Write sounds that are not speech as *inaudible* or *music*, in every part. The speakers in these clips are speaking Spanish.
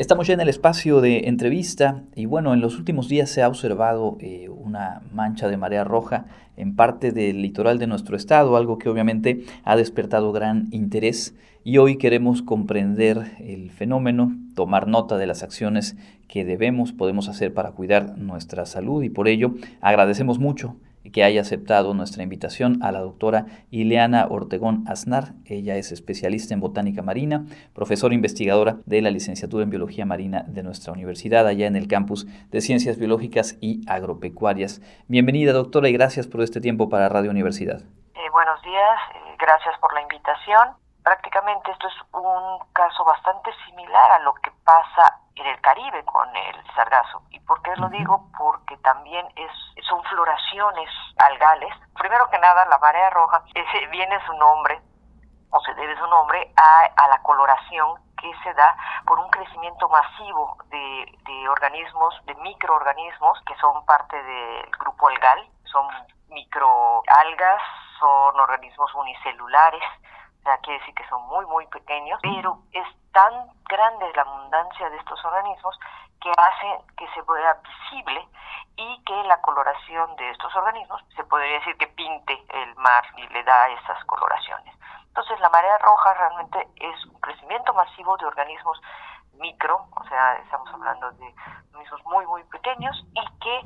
Estamos ya en el espacio de entrevista y bueno, en los últimos días se ha observado eh, una mancha de marea roja en parte del litoral de nuestro estado, algo que obviamente ha despertado gran interés. Y hoy queremos comprender el fenómeno, tomar nota de las acciones que debemos, podemos hacer para cuidar nuestra salud y por ello agradecemos mucho que haya aceptado nuestra invitación a la doctora Ileana Ortegón Aznar. Ella es especialista en botánica marina, profesora investigadora de la licenciatura en biología marina de nuestra universidad, allá en el campus de ciencias biológicas y agropecuarias. Bienvenida, doctora, y gracias por este tiempo para Radio Universidad. Eh, buenos días, eh, gracias por la invitación. Prácticamente esto es un caso bastante similar a lo que pasa en el Caribe con el sargazo. ¿Y por qué lo digo? Porque también es, son floraciones algales. Primero que nada, la marea roja *laughs* ese, viene su nombre, o se debe su nombre, a, a la coloración que se da por un crecimiento masivo de, de organismos, de microorganismos que son parte del grupo algal, son microalgas, son organismos unicelulares, o sea, quiere decir que son muy, muy pequeños, pero es tan grande la abundancia de estos organismos que hace que se vea visible y que la coloración de estos organismos se podría decir que pinte el mar y le da esas coloraciones. Entonces la marea roja realmente es un crecimiento masivo de organismos micro, o sea, estamos hablando de organismos muy, muy pequeños y que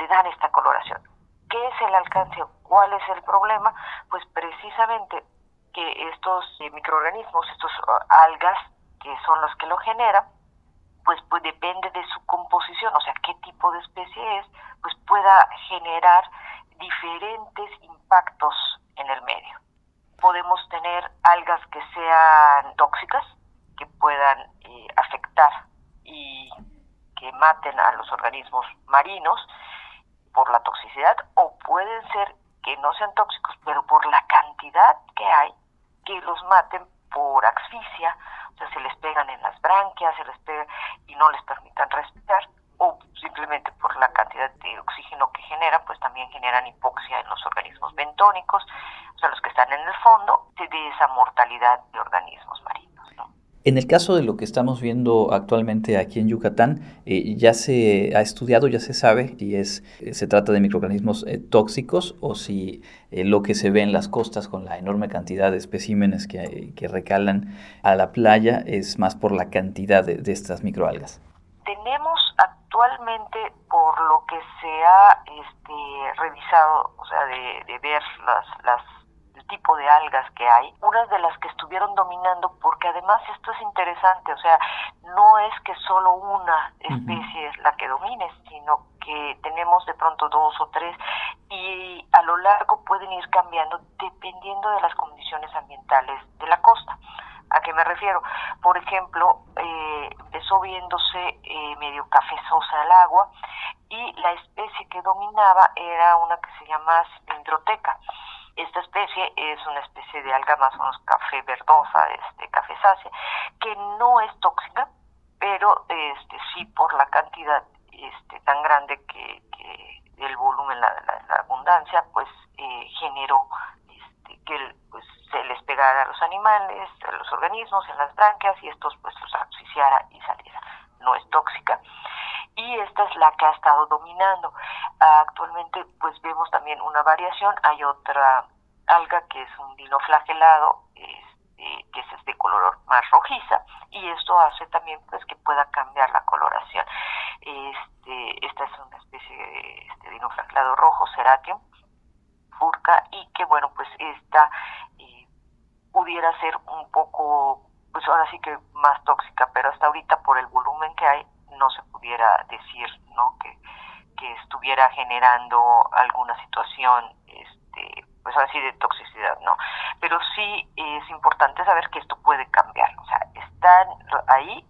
le dan esta coloración. ¿Qué es el alcance? ¿Cuál es el problema? Pues precisamente que estos microorganismos, estos algas, que son los que lo generan, pues, pues depende de su composición, o sea, qué tipo de especie es, pues pueda generar diferentes impactos en el medio. Podemos tener algas que sean tóxicas, que puedan eh, afectar y que maten a los organismos marinos por la toxicidad, o pueden ser que no sean tóxicos, pero por la cantidad que hay, que los maten por asfixia, en las branquias, pega y no les permitan respirar, o simplemente por la cantidad de oxígeno que generan, pues también generan hipoxia en los organismos bentónicos, o sea, los que están en el fondo de esa mortalidad de organismos marinos. En el caso de lo que estamos viendo actualmente aquí en Yucatán, eh, ya se ha estudiado, ya se sabe si es, eh, se trata de microorganismos eh, tóxicos o si lo que se ve en las costas con la enorme cantidad de especímenes que, que recalan a la playa es más por la cantidad de, estas microalgas. Tenemos actualmente, por lo que se ha este, revisado, o sea, de, de ver las, las tipo de algas que hay, unas de las que estuvieron dominando, porque además esto es interesante, o sea, no es que solo una especie es la que domine, sino que tenemos de pronto dos o tres y a lo largo pueden ir cambiando dependiendo de las condiciones ambientales de la costa. ¿A qué me refiero? Por ejemplo, eh, empezó viéndose eh, medio cafezosa el agua y la especie que dominaba era una que se llama Spindroteca. Esta especie es una especie de alga más o menos café verdosa, este, cafezácea, que no es tóxica, pero este, sí por la cantidad este, tan grande que, que del volumen, la, la, abundancia, pues eh, generó este, que pues, se les pegara a los animales, a los organismos, en las branquias y estos pues los asfixiara y saliera. No es tóxica y esta es la que ha estado dominando. Actualmente pues vemos también una variación, hay otra alga que es un dinoflagelado este, que es de color más rojiza y esto hace también pues que pueda cambiar la coloración. Este, esta es una especie de este, dinoflagelado rojo, Ceratium furca y que bueno pues esta eh, pudiera ser un poco pues ahora sí que más tóxica pero hasta ahorita por el volumen que hay no se pudiera decir no que, que estuviera generando alguna situación este pues así de toxicidad no pero sí es importante saber que esto puede cambiar o sea están ahí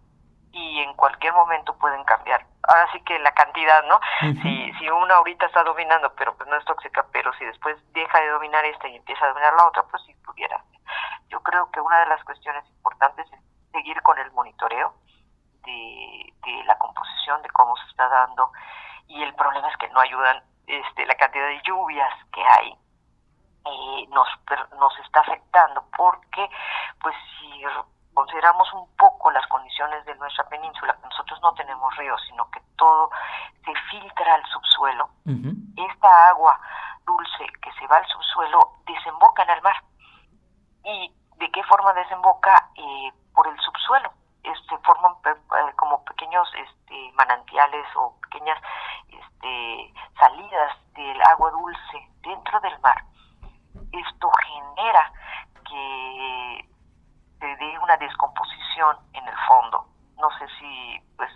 y en cualquier momento pueden cambiar. Ahora sí que la cantidad no si si una ahorita está dominando pero pues no es tóxica pero si después deja de dominar esta y empieza a dominar la otra pues sí pudiera. Yo creo que una de las cuestiones importantes es seguir con el monitoreo de, la composición, de cómo se está dando, y el problema es que no ayudan este, la cantidad de lluvias que hay. Eh, nos, nos está afectando porque pues si consideramos un poco las condiciones de nuestra península, no tenemos ríos, sino que todo se filtra al subsuelo. Esta agua dulce que se va al subsuelo desemboca en el mar. ¿Y de qué forma desemboca? Eh, por el subsuelo. se forman eh, como pequeños este, manantiales o pequeñas este, salidas del agua dulce dentro del mar. Esto genera que se dé una descomposición en el fondo. No sé si pues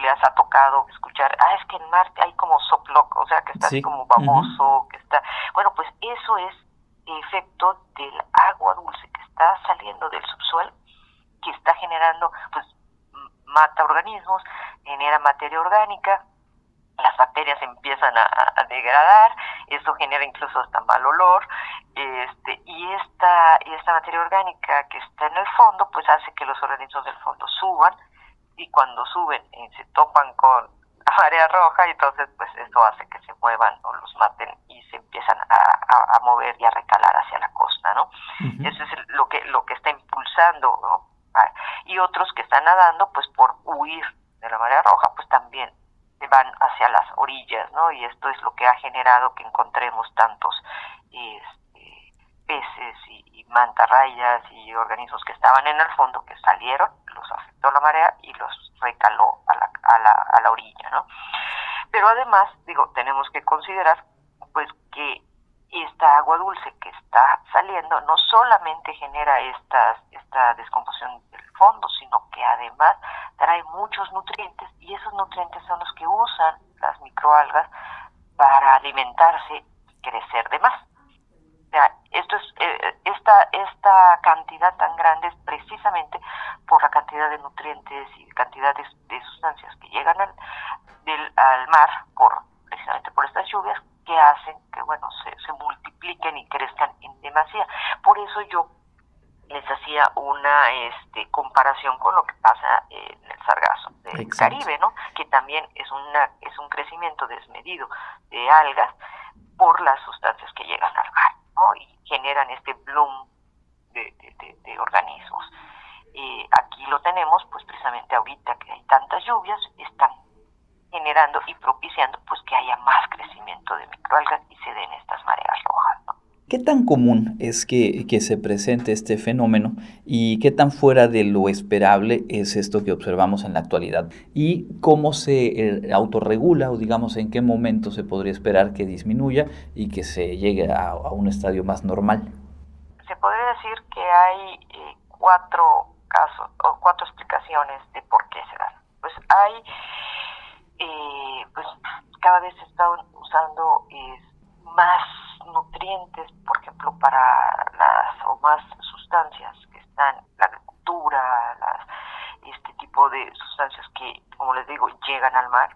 les ha tocado escuchar, ah, es que el mar hay como soploc, o sea, que está así como baboso, que está... Bueno, pues eso es efecto del agua dulce que está saliendo del subsuelo, que está generando, pues, mata organismos, genera materia orgánica, las bacterias empiezan a, degradar, eso genera incluso hasta mal olor, este, y esta, y esta materia orgánica que está en el fondo, pues hace que los organismos del fondo suban, y cuando suben eh, se topan con la *laughs* marea roja, y entonces pues eso hace que se muevan o los maten y se empiezan a, mover y a recalar hacia la costa, ¿no? Eso es lo que, lo que está impulsando, ¿no? Ah, y otros que están nadando, pues de la marea roja, pues también van hacia las orillas, ¿no? Y esto es lo que ha generado que encontremos tantos este, peces y, mantarrayas y organismos que estaban en el fondo que salieron, los afectó la marea y los recaló a la, a la, a la orilla, ¿no? Pero además, digo, tenemos que considerar pues que esta agua dulce que está saliendo no solamente genera estas, esta descomposición del fondo, sino que además trae muchos nutrientes y esos nutrientes son los que usan las microalgas para alimentarse y crecer de más. O esto es, eh, esta, esta cantidad tan grande es precisamente por la cantidad de nutrientes y cantidades de sustancias que llegan al, del, al mar por precisamente por estas lluvias que hacen que bueno se, se multipliquen y crezcan en demasía. Por eso yo les hacía una este, comparación con lo que pasa en el sargazo del Caribe, ¿no? Que también es una es un crecimiento desmedido de algas por las sustancias que llegan al mar, ¿no? Y generan este bloom de, de, organismos. Eh, aquí lo tenemos, pues precisamente ahorita que hay tantas lluvias, están generando y propiciando pues que haya más crecimiento de microalgas y se den estas mareas rojas, ¿no? ¿Qué tan común es que, se presente este fenómeno y qué tan fuera de lo esperable es esto que observamos en la actualidad? ¿Y cómo se eh, autorregula o digamos en qué momento se podría esperar que disminuya y que se llegue a, un estadio más normal? Se podría decir que hay eh, cuatro casos o cuatro explicaciones de por qué se dan. Pues hay, eh, pues cada vez se está usando más por ejemplo, para las o más sustancias que están la agricultura, las, este tipo de sustancias que, como les digo, llegan al mar.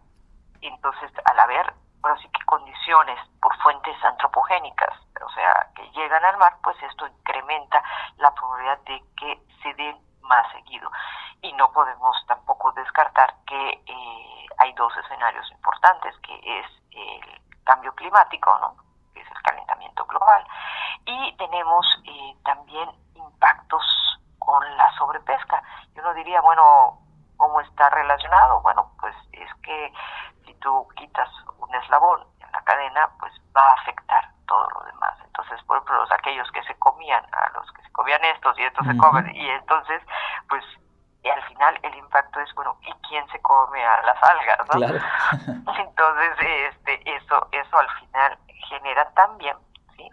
Entonces, al haber, bueno, sí que condiciones por fuentes antropogénicas, o sea, que llegan al mar, pues esto incrementa la probabilidad de que se den más seguido. Y no podemos tampoco descartar que eh, hay dos escenarios importantes, que es el cambio climático, ¿no? el calentamiento global. Y tenemos eh, también impactos con la sobrepesca. Yo no diría, bueno, ¿cómo está relacionado? Bueno, pues es que si tú quitas un eslabón en la cadena, pues va a afectar todo lo demás. Entonces, por ejemplo, los aquellos que se comían, a los que se comían estos y estos se comen, y entonces, pues y al final el impacto es bueno y quién se come a las algas no *laughs* entonces este eso eso al final genera también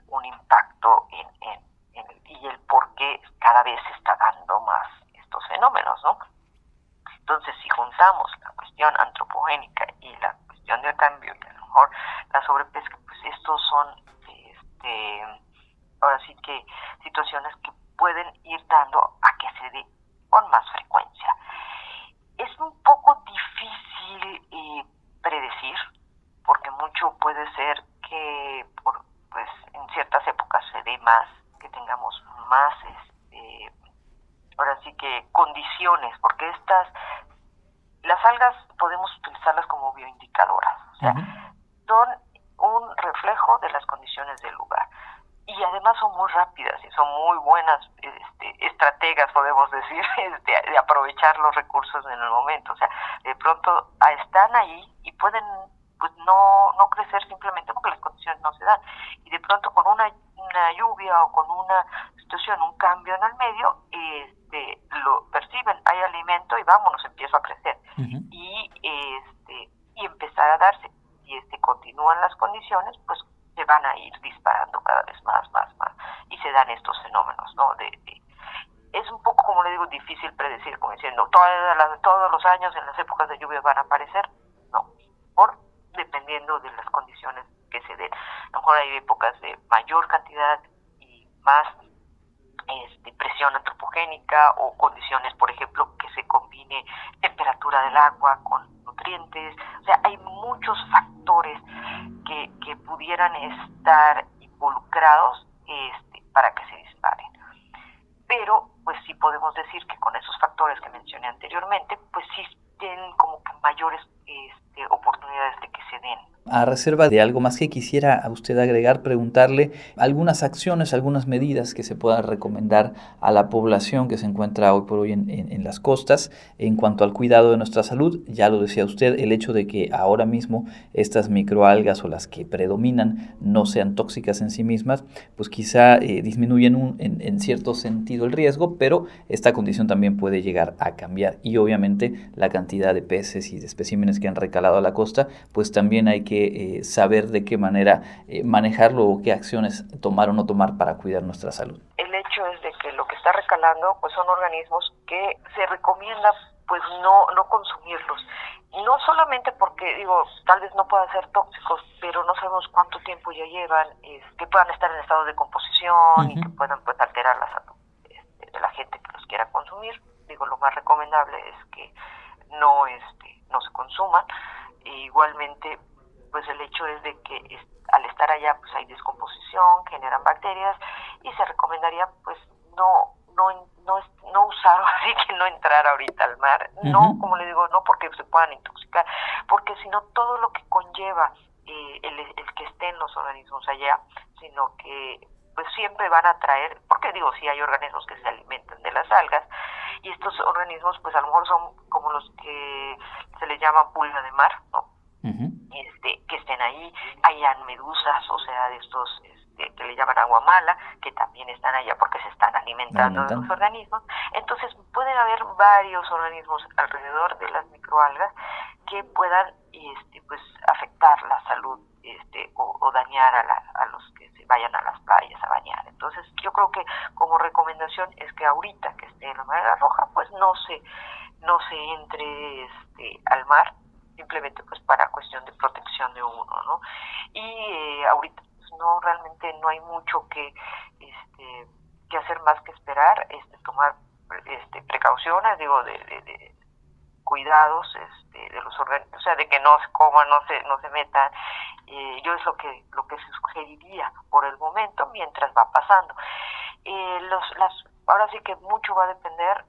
un impacto en, en, y el por qué cada vez se está dando más estos fenómenos, ¿no? Entonces, si juntamos la cuestión antropogénica y la cuestión del cambio, y a lo mejor la sobrepesca, pues estos son, este, ahora sí que situaciones que pueden ir dando a que se dé con más frecuencia. Es un poco difícil eh, predecir, porque mucho puede ser que por, pues en ciertas épocas se dé más, que tengamos más, este, ahora sí que condiciones, porque estas, las algas podemos utilizarlas como bioindicadoras, o sea, son un reflejo de las condiciones del lugar y además son muy rápidas y son muy buenas este, estrategas, podemos *laughs* decir, este, de aprovechar los recursos en el momento. O sea, de pronto están ahí y pueden pues no, no crecer simplemente porque las condiciones no se dan. Y de pronto con una, una lluvia o con una situación, un cambio en el medio, este, lo perciben, hay alimento y vámonos, empiezo a crecer. Y este y empezar a darse. Si este, continúan las condiciones, pues se van a ir disparando cada vez más, más, más. Y se dan estos fenómenos, ¿no? De, es un poco, como le digo, difícil predecir, como diciendo, todos los años en las épocas de lluvia van a aparecer. Dependiendo de las condiciones que se den. A lo mejor hay épocas de mayor cantidad y más este, presión antropogénica o condiciones, por ejemplo, que se combine temperatura del agua con nutrientes. O sea, hay muchos factores que, que pudieran estar involucrados este, para que se disparen. Pero, pues sí podemos decir que con esos factores que mencioné anteriormente, pues sí tienen como que mayores este, oportunidades de que se den a reserva de algo más que quisiera a usted agregar, preguntarle algunas acciones, algunas medidas que se puedan recomendar a la población que se encuentra hoy por hoy en, las costas en cuanto al cuidado de nuestra salud. Ya lo decía usted, el hecho de que ahora mismo estas microalgas o las que predominan no sean tóxicas en sí mismas, pues quizá eh, disminuyen en, en cierto sentido el riesgo, pero esta condición también puede llegar a cambiar y obviamente la cantidad de peces y de especímenes que han recalado a la costa, pues también hay que eh, saber de qué manera eh, manejarlo o qué acciones tomar o no tomar para cuidar nuestra salud. El hecho es de que lo que está recalando pues son organismos que se recomienda pues no, no consumirlos. No solamente porque, digo, tal vez no puedan ser tóxicos, pero no sabemos cuánto tiempo ya llevan, que puedan estar en estado de composición y que puedan pues alterar la salud este, de la gente que los quiera consumir. Digo, lo más recomendable es que no, este, no se consuman. E igualmente, pues el hecho es de que al estar allá pues hay descomposición, generan bacterias y se recomendaría pues no no no, no usar *laughs* así que no entrar ahorita al mar, no como le digo, no porque se puedan intoxicar, porque sino todo lo que conlleva eh, el, el que estén los organismos allá, sino que pues siempre van a traer, porque digo, si hay organismos que se alimentan de las algas, y estos organismos pues a lo mejor son como los que se le llama pulga de mar, ¿no? Este, que estén ahí, hayan medusas, o sea, de estos este, que le llaman agua mala, que también están allá porque se están alimentando de los organismos. Entonces pueden haber varios organismos alrededor de las microalgas que puedan este, pues afectar la salud este, o, dañar a, a los que se vayan a las playas a bañar. Entonces yo creo que como recomendación es que ahorita que esté en la madera roja, pues no se no se entre este, al mar simplemente pues para cuestión de protección de uno, ¿no? Y eh, ahorita pues, no realmente no hay mucho que este que hacer más que esperar, este tomar este precauciones, digo de, de, cuidados este, de los organismos, o sea, de que no se coman, no se no se metan. Eh, yo es lo que lo que sugeriría por el momento mientras va pasando. Eh, los las ahora sí que mucho va a depender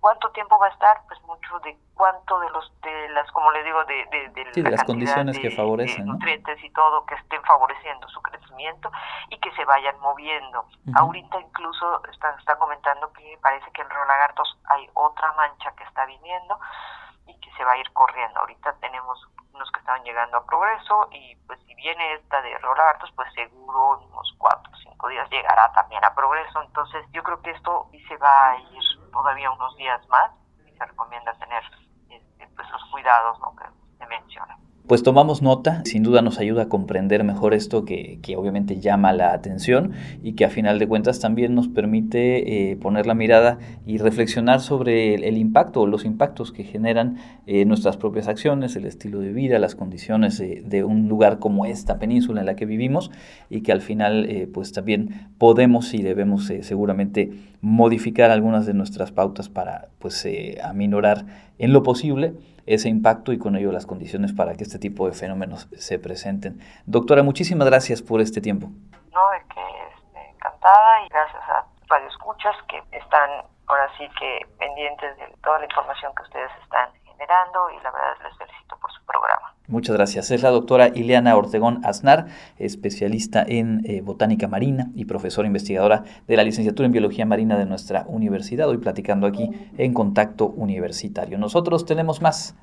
¿Cuánto tiempo va a estar? Pues mucho de cuánto de los de las, como le digo, de, de, las condiciones que favorecen, nutrientes y todo que estén favoreciendo su crecimiento y que se vayan moviendo. Ahorita incluso está, está comentando que parece que en Río Lagartos hay otra mancha que está viniendo y que se va a ir corriendo. Ahorita tenemos unos que estaban llegando a progreso y pues si viene esta de Río Lagartos, pues seguro unos cuatro o cinco días llegará también a progreso. Entonces yo creo que esto se va a ir todavía unos días más y se recomienda tener este, pues, los cuidados ¿no? que se mencionan. Pues tomamos nota, sin duda nos ayuda a comprender mejor esto que, obviamente llama la atención y que a final de cuentas también nos permite eh, poner la mirada y reflexionar sobre el, impacto o los impactos que generan eh, nuestras propias acciones, el estilo de vida, las condiciones de, un lugar como esta península en la que vivimos y que al final eh, pues también podemos y debemos seguramente modificar algunas de nuestras pautas para pues aminorar en lo posible ese impacto y con ello las condiciones para que este tipo de fenómenos se presenten. Doctora, muchísimas gracias por este tiempo. No, es que este, encantada y gracias a Radio Escuchas que están ahora sí que pendientes de toda la información que ustedes están generando y la verdad les felicito por su programa. Muchas gracias. Es la doctora Ileana Ortegón Aznar, especialista en eh, botánica marina y profesora investigadora de la licenciatura en biología marina de nuestra universidad, hoy platicando aquí en Contacto Universitario. Nosotros tenemos más.